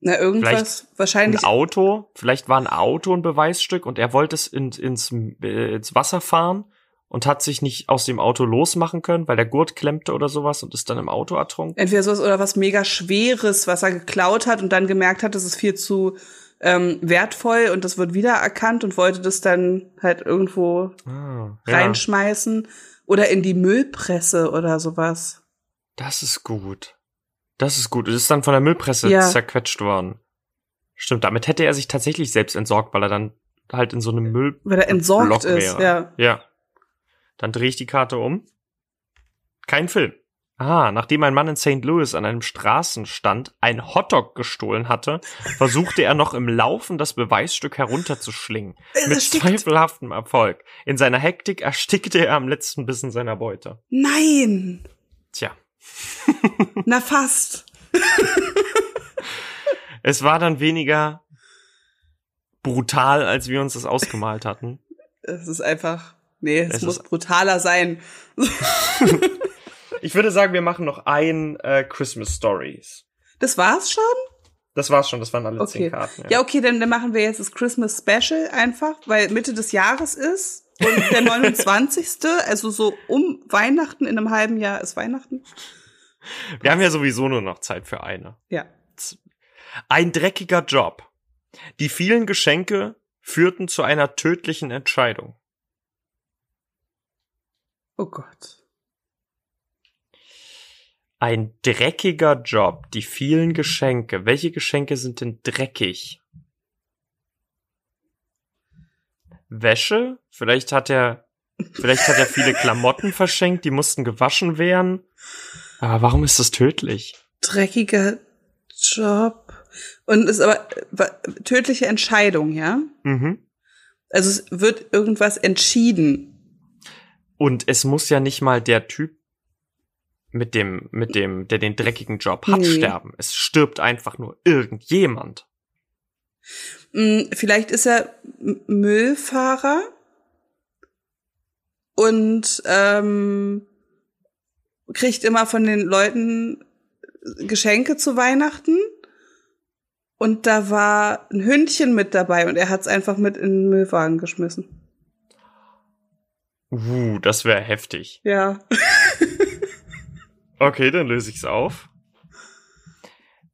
Na, irgendwas wahrscheinlich. Ein Auto, vielleicht war ein Auto ein Beweisstück und er wollte es in, ins, äh, ins Wasser fahren und hat sich nicht aus dem Auto losmachen können, weil der Gurt klemmte oder sowas und ist dann im Auto ertrunken. Entweder sowas oder was mega Schweres, was er geklaut hat und dann gemerkt hat, das ist viel zu ähm, wertvoll und das wird wiedererkannt und wollte das dann halt irgendwo Ah, ja, reinschmeißen oder in die Müllpresse oder sowas. das ist gut. Das ist gut. Es ist dann von der Müllpresse Ja. zerquetscht worden. Stimmt, damit hätte er sich tatsächlich selbst entsorgt, weil er dann halt in so einem Müll Weil er entsorgt Block ist, wäre. ja. Ja. Dann drehe ich die Karte um. Kein Film. Ah, nachdem ein Mann in St. Louis an einem Straßenstand ein Hotdog gestohlen hatte, versuchte er noch im Laufen das Beweisstück herunterzuschlingen. Er Mit erstickt. zweifelhaftem Erfolg. In seiner Hektik erstickte er am letzten Bissen seiner Beute. Nein! Tja. Na fast. Es war dann weniger brutal, als wir uns das ausgemalt hatten. Es ist einfach, nee, es, Es muss brutaler sein. Ich würde sagen, wir machen noch ein äh, Christmas Stories. Das war's schon? Das war's schon, das waren alle Okay. zehn Karten. Ja, okay, dann, dann machen wir jetzt das Christmas Special einfach, weil Mitte des Jahres ist und der 29. also so um Weihnachten in einem halben Jahr ist Weihnachten. Wir haben ja sowieso nur noch Zeit für eine. Ja. Ein dreckiger Job. Die vielen Geschenke führten zu einer tödlichen Entscheidung. Oh Gott. Ein dreckiger Job. Die vielen Geschenke. Welche Geschenke sind denn dreckig? Wäsche? Vielleicht hat er, vielleicht hat er viele Klamotten verschenkt, die mussten gewaschen werden. Aber warum ist das tödlich? Dreckiger Job. Und ist aber tödliche Entscheidung, ja? Mhm. Also es wird irgendwas entschieden. Und es muss ja nicht mal der Typ mit dem, mit dem, der den dreckigen Job hat, Nee. sterben. Es stirbt einfach nur irgendjemand. Hm, Vielleicht ist er Müllfahrer und ähm, kriegt immer von den Leuten Geschenke zu Weihnachten. Und da war ein Hündchen mit dabei und er hat es einfach mit in den Müllwagen geschmissen. Uh, das wäre heftig. Ja. Okay, dann löse ich's auf.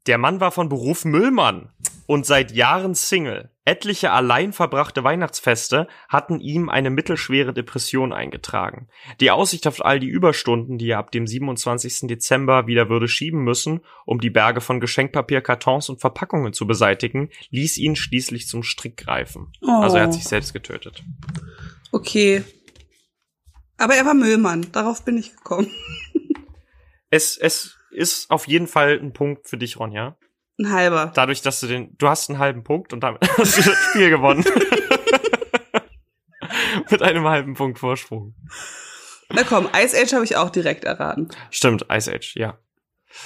Der Mann war von Beruf Müllmann und seit Jahren Single. Etliche allein verbrachte Weihnachtsfeste hatten ihm eine mittelschwere Depression eingetragen. Die Aussicht auf all die Überstunden, die er ab dem 27. Dezember wieder würde schieben müssen, um die Berge von Geschenkpapier, Kartons und Verpackungen zu beseitigen, ließ ihn schließlich zum Strick greifen. Oh. Also er hat sich selbst getötet. Okay. Aber er war Müllmann. Darauf bin ich gekommen. Es, es ist auf jeden Fall ein Punkt für dich, Ronja. Ein halber. dadurch, dass du den, du hast einen halben Punkt und damit hast du das Spiel gewonnen. Mit einem halben Punkt Vorsprung. Na komm, Ice Age habe ich auch direkt erraten. Stimmt, Ice Age, ja.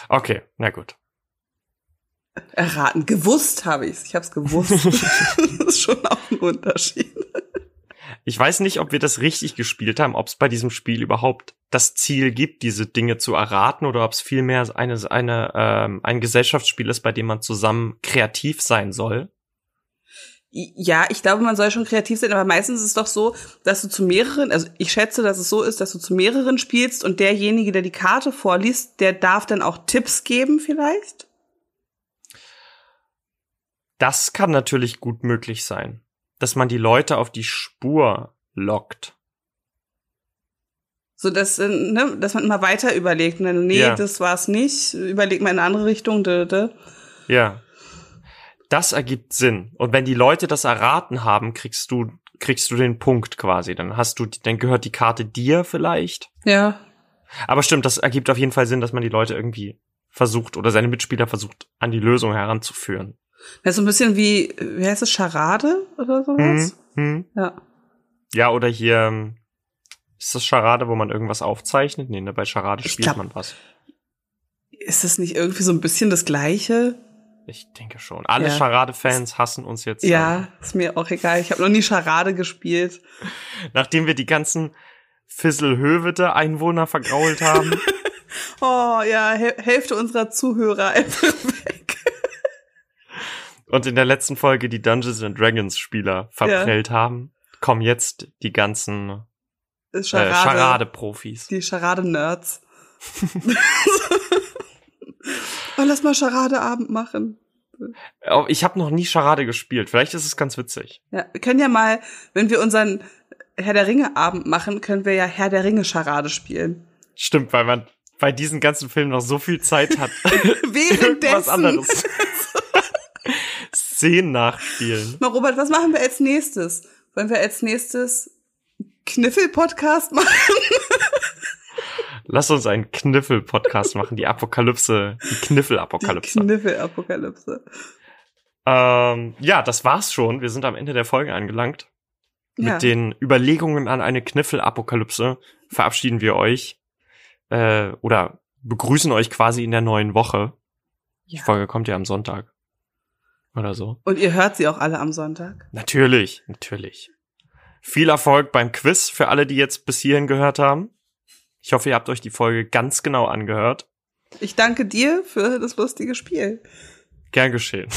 Okay, na gut. Erraten. Gewusst habe ich's. Ich habe es gewusst. das ist schon auch ein Unterschied. Ich weiß nicht, ob wir das richtig gespielt haben, ob es bei diesem Spiel überhaupt das Ziel gibt, diese Dinge zu erraten, oder ob es vielmehr eine, eine, ähm, ein Gesellschaftsspiel ist, bei dem man zusammen kreativ sein soll. Ja, ich glaube, man soll schon kreativ sein, aber meistens ist es doch so, dass du zu mehreren, also ich schätze, dass es so ist, dass du zu mehreren spielst und derjenige, der die Karte vorliest, der darf dann auch Tipps geben vielleicht. Das kann natürlich gut möglich sein, dass man die Leute auf die Spur lockt. So dass, äh, ne, dass man immer weiter überlegt. Dann, nee, Ja. das war's nicht. Überleg mal in eine andere Richtung. Dö, dö. Ja. Das ergibt Sinn. Und wenn die Leute das erraten haben, kriegst du, kriegst du den Punkt quasi. Dann hast du, dann gehört die Karte dir vielleicht. Ja. Aber stimmt, das ergibt auf jeden Fall Sinn, dass man die Leute irgendwie versucht oder seine Mitspieler versucht, an die Lösung heranzuführen. Das ist so ein bisschen wie, wie heißt es, Charade oder sowas? Hm, hm. Ja. Ja, oder hier, ähm, ist das Charade, wo man irgendwas aufzeichnet? Nee, ne, bei Charade Ich spielt glaub- man was. Ist das nicht irgendwie so ein bisschen das Gleiche? Ich denke schon. Alle Ja. Charade-Fans hassen uns jetzt. Ja, ist mir auch egal. Ich habe noch nie Charade gespielt. Nachdem wir die ganzen Fisselhövete-Einwohner vergrault haben. Oh ja, Häl- Hälfte unserer Zuhörer einfach weg. Und in der letzten Folge die Dungeons and Dragons Spieler verprellt haben, kommen jetzt die ganzen Ist äh, Charade. Charade-Profis. Die Charade-Nerds. oh, lass mal Charade-Abend machen. Oh, ich habe noch nie Charade gespielt. Vielleicht ist es ganz witzig. Ja, wir können ja mal, wenn wir unseren Herr der Ringe-Abend machen, können wir ja Herr der Ringe-Charade spielen. Stimmt, weil man bei diesen ganzen Filmen noch so viel Zeit hat, irgendwas Währenddessen. anderes. Szenen nachspielen. Mal, Robert, was machen wir als nächstes? Wollen wir als nächstes Kniffel-Podcast machen? Lass uns einen Kniffel-Podcast machen, die Apokalypse, die Die Kniffel-Apokalypse. Kniffel-Apokalypse. Ähm, ja, das war's schon. Wir sind am Ende der Folge angelangt. Ja. Mit den Überlegungen an eine Kniffel-Apokalypse verabschieden wir euch äh, oder begrüßen euch quasi in der neuen Woche. Die Ja. Folge kommt ja am Sonntag oder so. Und ihr hört sie auch alle am Sonntag. Natürlich, natürlich. Viel Erfolg beim Quiz für alle, die jetzt bis hierhin gehört haben. Ich hoffe, ihr habt euch die Folge ganz genau angehört. Ich danke dir für das lustige Spiel. Gern geschehen.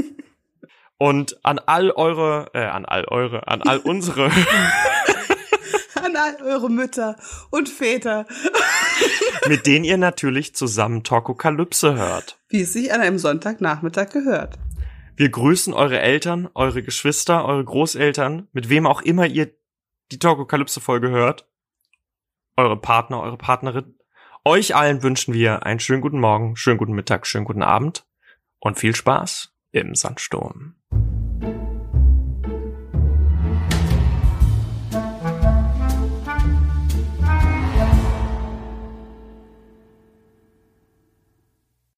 Und an all eure, äh, an all eure, an all unsere, An all eure Mütter und Väter, mit denen ihr natürlich zusammen Tokokalypse hört. wie es sich an einem Sonntagnachmittag gehört. Wir grüßen eure Eltern, eure Geschwister, eure Großeltern, mit wem auch immer ihr die Tokokalypse-Folge hört. Eure Partner, eure Partnerin. Euch allen wünschen wir einen schönen guten Morgen, schönen guten Mittag, schönen guten Abend und viel Spaß im Sandsturm.